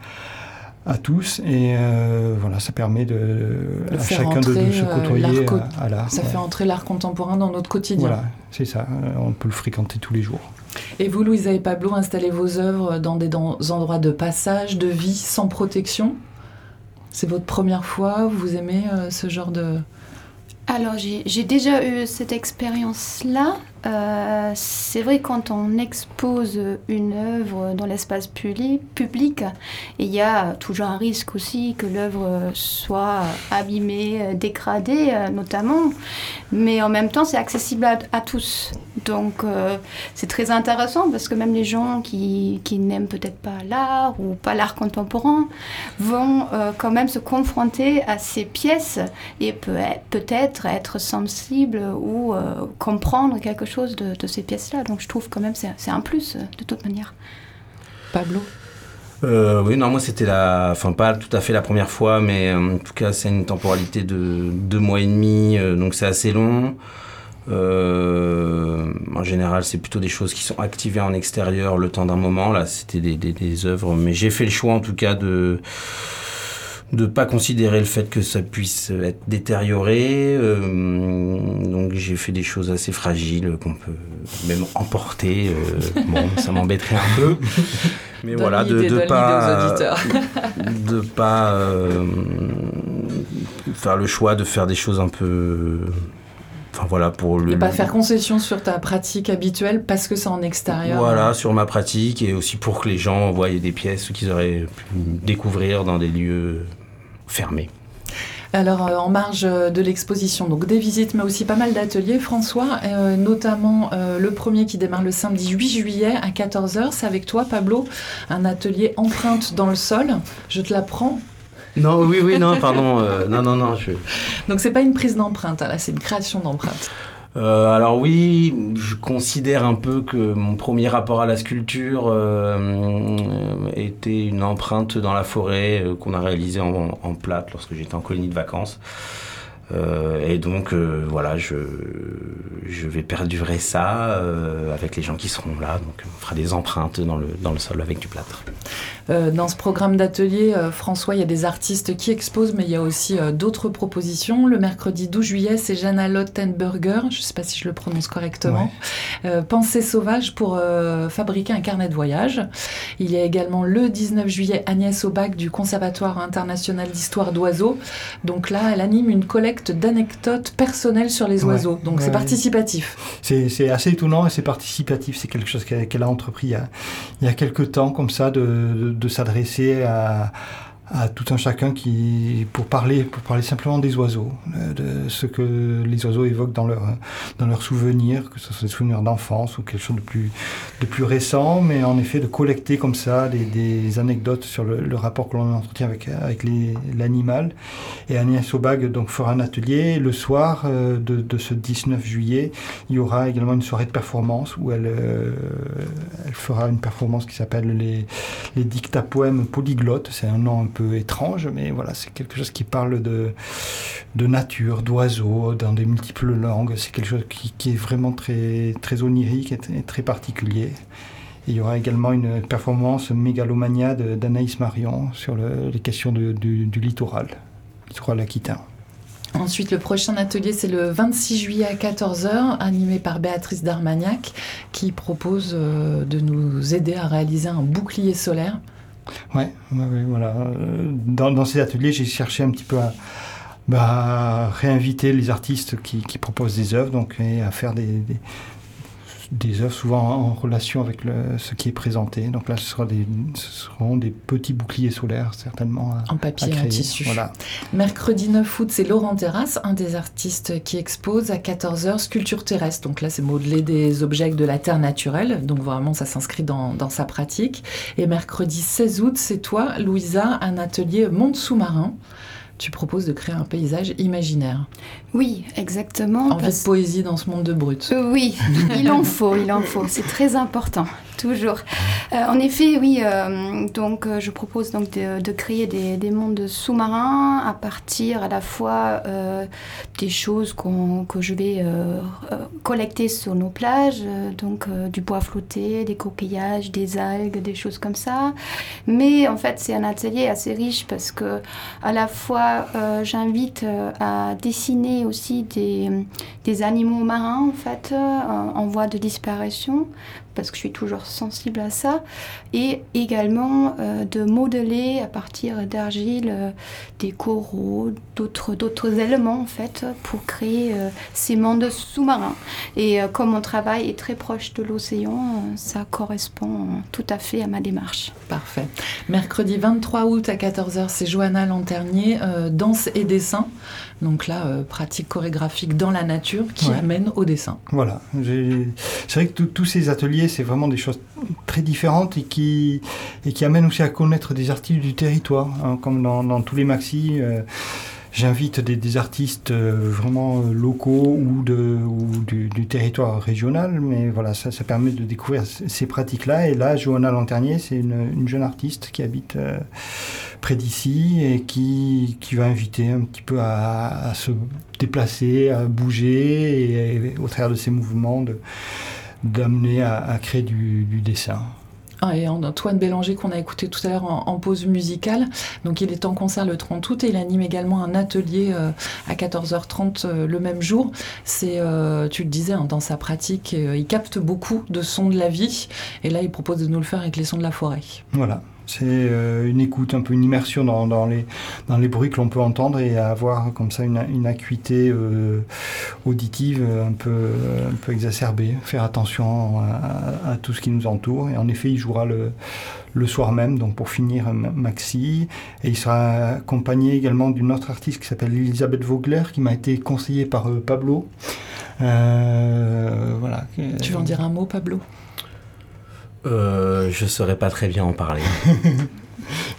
à tous et euh, voilà ça permet de, De à chacun de, de se euh, côtoyer à- à, l'art Ça ouais. fait entrer l'art contemporain dans notre quotidien. voilà c'est ça euh, on peut le fréquenter tous les jours Et vous, Louisa et Pablo, installez vos œuvres dans des dans- endroits de passage, de vie, sans protection? C'est votre première fois Vous aimez euh, ce genre de... Alors j'ai j'ai déjà eu cette expérience-là. Euh, c'est vrai quand on expose une œuvre dans l'espace public, il y a toujours un risque aussi que l'œuvre soit abîmée, dégradée euh, notamment. Mais en même temps, c'est accessible à, tous. Donc euh, c'est très intéressant parce que même les gens qui, n'aiment peut-être pas l'art ou pas l'art contemporain vont quand même se confronter à ces pièces et peut être- peut-être être sensible ou comprendre quelque chose de, de ces pièces-là. Donc je trouve quand même c'est c'est un plus euh, de toute manière. Pablo Euh, oui, non, moi c'était la. Enfin, pas tout à fait la première fois, mais euh, en tout cas, c'est une temporalité de deux mois et demi, euh, donc c'est assez long. en général, c'est plutôt des choses qui sont activées en extérieur le temps d'un moment. Là, c'était des, des, des œuvres, mais j'ai fait le choix en tout cas de de pas considérer le fait que ça puisse être détérioré. Euh, donc j'ai fait des choses assez fragiles qu'on peut même emporter. Euh, bon, ça m'embêterait un peu. Mais voilà, de ne pas, de pas euh, faire le choix de faire des choses un peu Enfin, voilà, pour le... Et pas faire concession sur ta pratique habituelle parce que c'est en extérieur. Voilà, sur ma pratique et aussi pour que les gens voient des pièces qu'ils auraient pu découvrir dans des lieux fermés. Alors, euh, en marge de l'exposition, donc des visites, mais aussi pas mal d'ateliers, François, euh, notamment euh, le premier qui démarre le samedi 8 juillet à 14h. C'est avec toi, Pablo, un atelier empreinte dans le sol. Je te l'apprends. Non, oui, oui, non, pardon. non, non, non. Je... Donc, c'est pas une prise d'empreinte, hein, là, c'est une création d'empreinte. Euh, alors oui, je considère un peu que mon premier rapport à la sculpture euh, était une empreinte dans la forêt euh, qu'on a réalisée en, en plate lorsque j'étais en colonie de vacances. Euh, et donc, euh, voilà, je, je vais perdurer ça euh, avec les gens qui seront là. Donc, on fera des empreintes dans le, dans le sol avec du plâtre. dans ce programme d'atelier, François, il y a des artistes qui exposent, mais il y a aussi d'autres propositions. Le mercredi 12 juillet, c'est Jana Lottenberger, je ne sais pas si je le prononce correctement, Pensée sauvage pour fabriquer un carnet de voyage. Il y a également le 19 juillet Agnès Aubac du Conservatoire international d'histoire d'oiseaux. Donc là, elle anime une collecte d'anecdotes personnelles sur les oiseaux. Donc c'est participatif. C'est assez étonnant et c'est participatif. C'est quelque chose qu'elle a entrepris il y a, il y a quelques temps, comme ça, de, de s'adresser à à tout un chacun qui, pour parler, pour parler simplement des oiseaux, euh, de ce que les oiseaux évoquent dans leurs dans leurs souvenirs, que ce soit des souvenirs d'enfance ou quelque chose de plus, de plus récent, mais en effet de collecter comme ça des, des anecdotes sur le, le rapport que l'on entretient avec, avec l'animal. Et Agnès Aubag donc fera un atelier. Le soir euh, de, de, ce 19 juillet, il y aura également une soirée de performance où elle, euh, elle fera une performance qui s'appelle les, les dictapoèmes polyglottes. C'est un nom un étrange, mais voilà, c'est quelque chose qui parle de, de nature, d'oiseaux, dans des multiples langues. C'est quelque chose qui, est vraiment très, très onirique et très particulier. il y aura également une performance mégalomania d'Anaïs Marion sur le, les questions de, du, du littoral, littoral aquitain. Ensuite, le prochain atelier, c'est le 26 juillet à 14h, animé par Béatrice Darmagnac, qui propose euh, de nous aider à réaliser un bouclier solaire. Ouais, ouais, voilà. Dans, dans ces ateliers, j'ai cherché un petit peu à bah, réinviter les artistes qui, proposent des œuvres, donc et à faire des, des œuvres souvent en relation avec le, ce qui est présenté. Donc là, ce, sera des, ce seront des petits boucliers solaires, certainement. À, en papier, en tissu. Voilà. Mercredi 9 août, c'est Laurent Terrasse, un des artistes qui expose à 14h Sculpture terrestre. Donc là, c'est modeler des objets de la terre naturelle. Donc vraiment, ça s'inscrit dans, dans, sa pratique. Et mercredi 16 août, c'est toi, Louisa, un atelier monde sous-marin tu proposes de créer un paysage imaginaire. Oui, exactement. En parce... fait, poésie dans ce monde de brut. Oui, il en faut, il en faut. C'est très important, toujours. Euh, en effet, oui. Euh, donc, euh, je propose donc de, créer des, des mondes sous-marins à partir à la fois des choses qu que je vais collecter sur nos plages, donc du bois flotté, des coquillages, des algues, des choses comme ça. Mais en fait, c'est un atelier assez riche parce que à la fois j'invite à dessiner aussi des, des, animaux marins en fait en voie de disparition parce que je suis toujours sensible à ça et également euh, de modeler à partir d'argile euh, des coraux, d'autres éléments en fait pour créer euh, ces mondes sous-marins. Et comme mon travail est très proche de l'océan, ça correspond tout à fait à ma démarche. Parfait. Mercredi 23 août à 14h, c'est Johanna Lanternier, danse et dessin. Donc là, euh, pratique chorégraphique dans la nature qui Ouais. amène au dessin. Voilà. C'est vrai que tous ces ateliers, c'est vraiment des choses très différentes et qui, et qui amènent aussi à connaître des artistes du territoire, hein, comme dans, dans tous les maxis. euh, J'invite des, des artistes euh, vraiment locaux ou, de, ou du, du territoire régional, mais voilà, ça, ça permet de découvrir ces pratiques-là. Et là, Johanna Lanternier, c'est une, une jeune artiste qui habite euh, près d'ici et qui, qui va inviter un petit peu à, se déplacer, à bouger et, au travers de ces mouvements d'amener à, créer du dessin. Ah, et Antoine Bélanger qu'on a écouté tout à l'heure en, pause musicale. Donc il est en concert le 30 août et il anime également un atelier euh, à 14h30 euh, le même jour. C'est, euh, tu le disais, hein, dans sa pratique, il capte beaucoup de sons de la vie et là il propose de nous le faire avec les sons de la forêt. Voilà. C'est euh, une écoute, un peu une immersion dans, les, bruits que l'on peut entendre et avoir comme ça une, acuité euh, auditive un peu, un peu exacerbée. Faire attention à, tout ce qui nous entoure. Et en effet, il jouera le, soir même, donc pour finir Maxi. Et il sera accompagné également d'une autre artiste qui s'appelle Elisabeth Vogler, qui m'a été conseillée par euh, Pablo. voilà. Tu veux en dire un mot, Pablo? Euh, je saurais pas très bien en parler.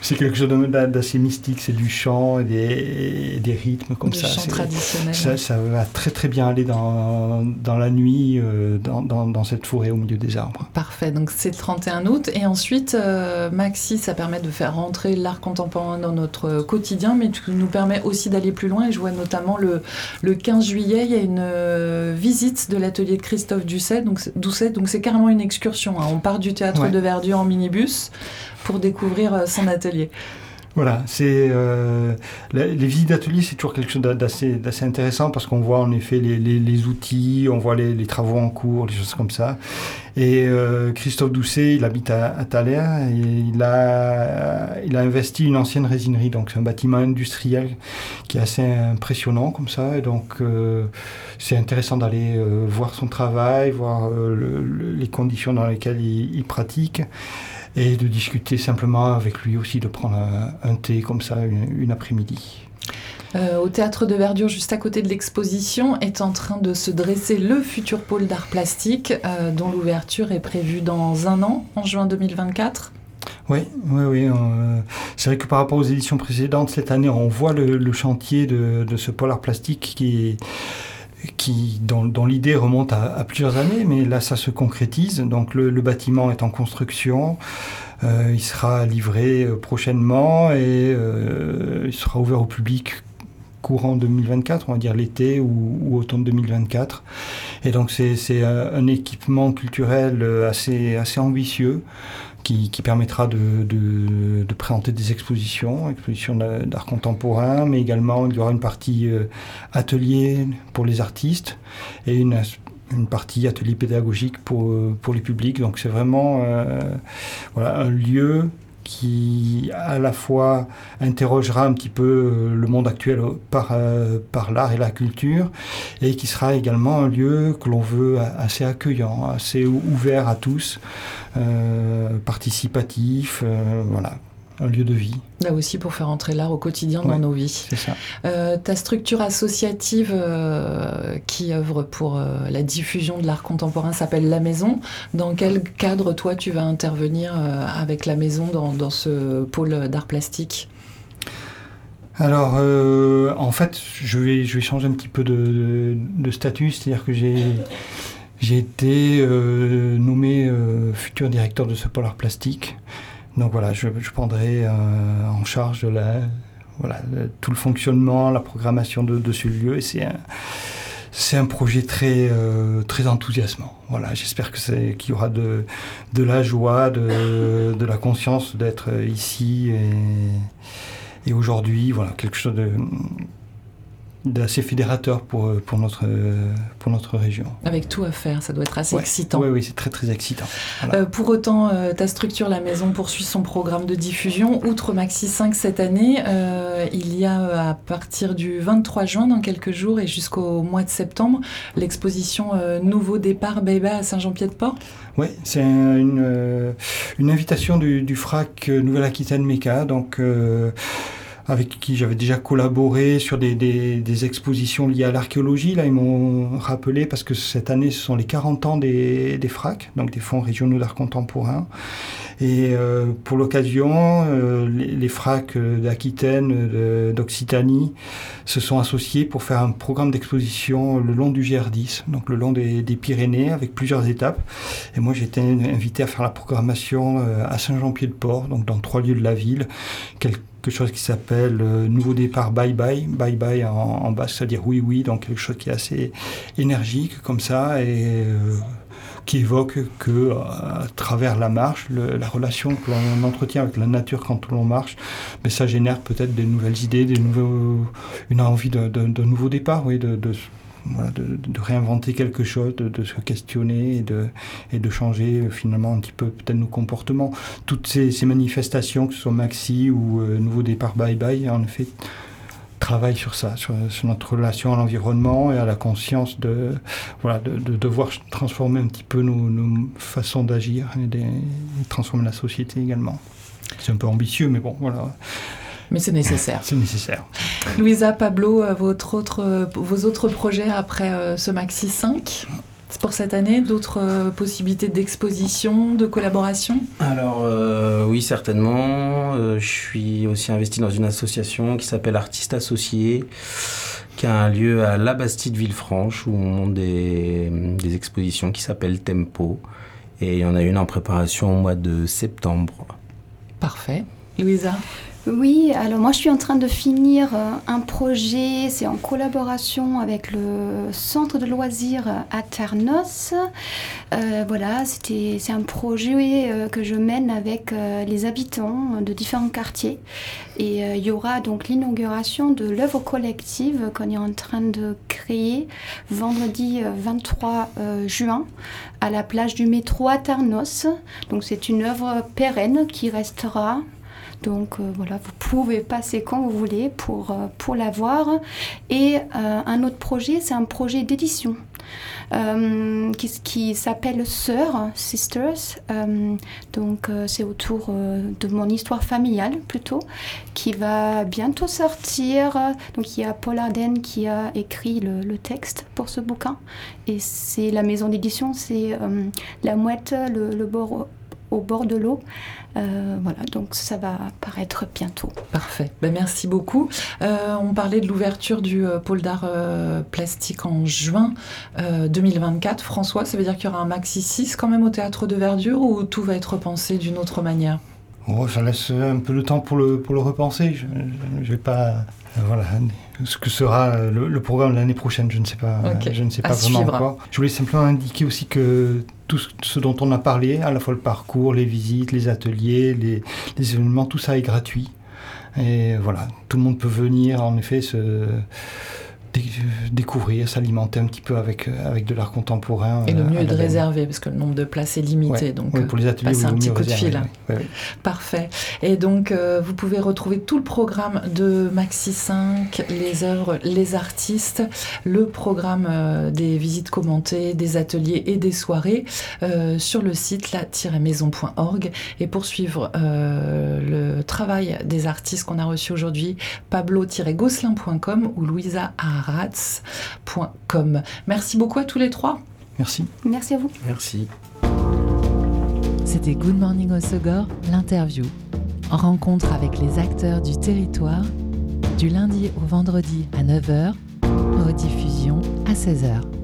c'est quelque chose d'assez mystique, c'est du chant et des, des rythmes comme du ça. Chant traditionnel. Ça, ça, va très très bien aller dans, dans la nuit, euh, dans, dans, cette forêt au milieu des arbres. Parfait, donc c'est le 31 août. Et ensuite, euh, Maxi, ça permet de faire rentrer l'art contemporain dans notre quotidien, mais tu nous permet aussi d'aller plus loin. Et je vois notamment le, le 15 juillet, il y a une euh, visite de l'atelier de Christophe Doucet. Donc, Doucet, donc c'est carrément une excursion. Hein. On part du théâtre de Verdure en minibus pour découvrir atelier. Voilà, c'est euh, les visites d'atelier, c'est toujours quelque chose d'assez intéressant parce qu'on voit en effet les, outils, on voit les, travaux en cours, des choses comme ça. Et euh, Christophe Doucet, il habite à, à et il a, investi une ancienne résinerie, donc c'est un bâtiment industriel qui est assez impressionnant comme ça. Et donc euh, c'est intéressant d'aller voir son travail, voir les conditions dans lesquelles il pratique et de discuter simplement avec lui aussi, de prendre un, thé comme ça une, après-midi. Euh, au théâtre de Verdure, juste à côté de l'exposition, est en train de se dresser le futur pôle d'art plastique, euh, dont l'ouverture est prévue dans un an, en juin 2024. Oui, oui, oui. Euh, c'est vrai que par rapport aux éditions précédentes, cette année, on voit le, chantier de, de, ce pôle art plastique qui est qui, dont, l'idée remonte à, plusieurs années, mais là ça se concrétise. Donc le, bâtiment est en construction, euh, il sera livré euh, prochainement et euh, il sera ouvert au public courant 2024, on va dire l'été ou, ou, automne 2024. Et donc c'est un équipement culturel assez, assez ambitieux qui, permettra de, présenter des expositions, expositions d'art contemporain, mais également il y aura une partie euh, atelier pour les artistes et une, une partie atelier pédagogique pour, euh, pour les publics. Donc c'est vraiment euh, voilà, un lieu qui à la fois interrogera un petit peu euh, le monde actuel par, euh, par l'art et la culture, et qui sera également un lieu que l'on veut assez accueillant, assez ouvert à tous, euh, participatif, voilà, un lieu de vie. Là aussi pour faire entrer l'art au quotidien dans nos vies. C'est ça. Euh, ta structure associative euh, qui œuvre pour euh, la diffusion de l'art contemporain s'appelle La Maison. Dans quel cadre toi tu vas intervenir avec La Maison dans, dans ce pôle d'art plastique? Alors, en fait, je vais, je vais changer un petit peu de, de, statut, c'est-à-dire que j'ai, j'ai été nommé futur directeur de ce pôle art plastique. Donc voilà, je, prendrai euh, en charge tout le fonctionnement, la programmation de, ce lieu. C'est un, c'est un projet très, euh, très enthousiasmant. Voilà, j'espère que c'est, qu'il y aura de, de la joie, de, de la conscience d'être ici et, et aujourd'hui. Voilà, quelque chose de, d'assez fédérateur pour, euh, pour, notre, euh, pour notre région. Avec tout à faire, ça doit être assez excitant. Oui, oui, c'est très très excitant. Euh, pour autant, ta structure La Maison poursuit son programme de diffusion. Outre Maxi 5 cette année, il y a à partir du 23 juin, dans quelques jours, et jusqu'au mois de septembre, l'exposition Nouveau départ Bébé à Saint-Jean-Pied-de-Port. Oui, c'est une, une invitation du, du FRAC Nouvelle-Aquitaine MECA. Donc avec qui j'avais déjà collaboré sur des, des, expositions liées à l'archéologie. Là, ils m'ont rappelé parce que cette année, ce sont les 40 ans des, des FRAC, donc des fonds régionaux d'art contemporain. Et euh, pour l'occasion, euh, les, les, FRAC d'Aquitaine, d'Occitanie, se sont associés pour faire un programme d'exposition le long du GR10, donc le long des, des, Pyrénées, avec plusieurs étapes. Et moi, j'ai été invité à faire la programmation euh, à Saint-Jean-Pied-de-Port, donc dans trois lieux de la ville, quelque chose qui s'appelle Nouveau départ Bye Bye, Bye Bye en, en c'est-à-dire oui oui, donc quelque chose qui est assez énergique comme ça et qui évoque que à travers la marche, la relation que l'on entretient avec la nature quand on marche, mais ça génère peut-être des nouvelles idées, des nouveaux, une envie de, nouveau départ, oui, de, réinventer quelque chose, de, se questionner et de, et de changer finalement un petit peu peut-être nos comportements. Toutes ces, manifestations, que ce soit Maxi ou euh, Nouveau Départ Bye Bye, en effet, travaille sur ça, sur, notre relation à l'environnement et à la conscience de, voilà, de, devoir transformer un petit peu nos, façons d'agir et, de, transformer la société également. C'est un peu ambitieux, mais bon, voilà. Mais c'est nécessaire. c'est nécessaire. Louisa, Pablo, euh, votre autre, euh, vos autres projets après euh, ce Maxi 5 pour cette année D'autres euh, possibilités d'exposition, de collaboration? Alors euh, oui, certainement. Euh, je suis aussi investi dans une association qui s'appelle Artistes Associés, qui a un lieu à La Bastide Villefranche où on monte des, des expositions qui s'appellent Tempo. Et il y en a une en préparation au mois de septembre. Parfait. Louisa? Oui, alors moi je suis en train de finir euh, un projet, c'est en collaboration avec le centre de loisirs à Ternos. Euh, voilà, c'est un projet euh, que je mène avec les habitants de différents quartiers. Et il y aura donc l'inauguration de l'œuvre collective qu'on est en train de créer vendredi 23 juin à la plage du métro à Ternos. Donc c'est une œuvre pérenne qui restera donc euh, voilà, vous pouvez passer quand vous voulez pour, euh, pour la voir. Et euh, un autre projet, c'est un projet d'édition. qui, s'appelle Sœurs, Sisters. donc c'est autour de mon histoire familiale plutôt, qui va bientôt sortir. Donc il y a Paul Arden qui a écrit le, le texte pour ce bouquin. Et c'est la maison d'édition, c'est La Mouette, le, le bord au bord de l'eau. Euh, voilà, donc ça va apparaître bientôt. Parfait. Ben, merci beaucoup. Euh, on parlait de l'ouverture du euh, pôle d'art plastique en juin 2024. François, ça veut dire qu'il y aura un maxi 6 quand même au théâtre de Verdure ou tout va être repensé d'une autre manière? Oh, ça laisse un peu de temps pour le, pour le repenser. Je ne vais pas. voilà. Ce que sera le, programme l'année prochaine, je ne sais pas, je ne sais pas vraiment encore. Je voulais simplement indiquer aussi que tout ce dont on a parlé, à la fois le parcours, les visites, les ateliers, les, les événements, tout ça est gratuit. Et voilà, tout le monde peut venir en effet se découvrir, s'alimenter un petit peu avec, euh, avec de l'art contemporain. Et le euh, mieux est de réserver, parce que le nombre de places est limité. donc, pour les euh, ateliers, un petit coup de fil. Parfait. Et donc, vous pouvez retrouver tout le programme de Maxi 5, les œuvres, les artistes, le programme des visites commentées, des ateliers et des soirées sur le site la-maison.org. Et pour suivre le travail des artistes qu'on a reçus aujourd'hui, pablo-gosselin.com ou Louisa Merci beaucoup à tous les trois. Merci. Merci à vous. Merci. C'était Good Morning Osogor, l'interview. En rencontre avec les acteurs du territoire, du lundi au vendredi à 9h, rediffusion à 16h.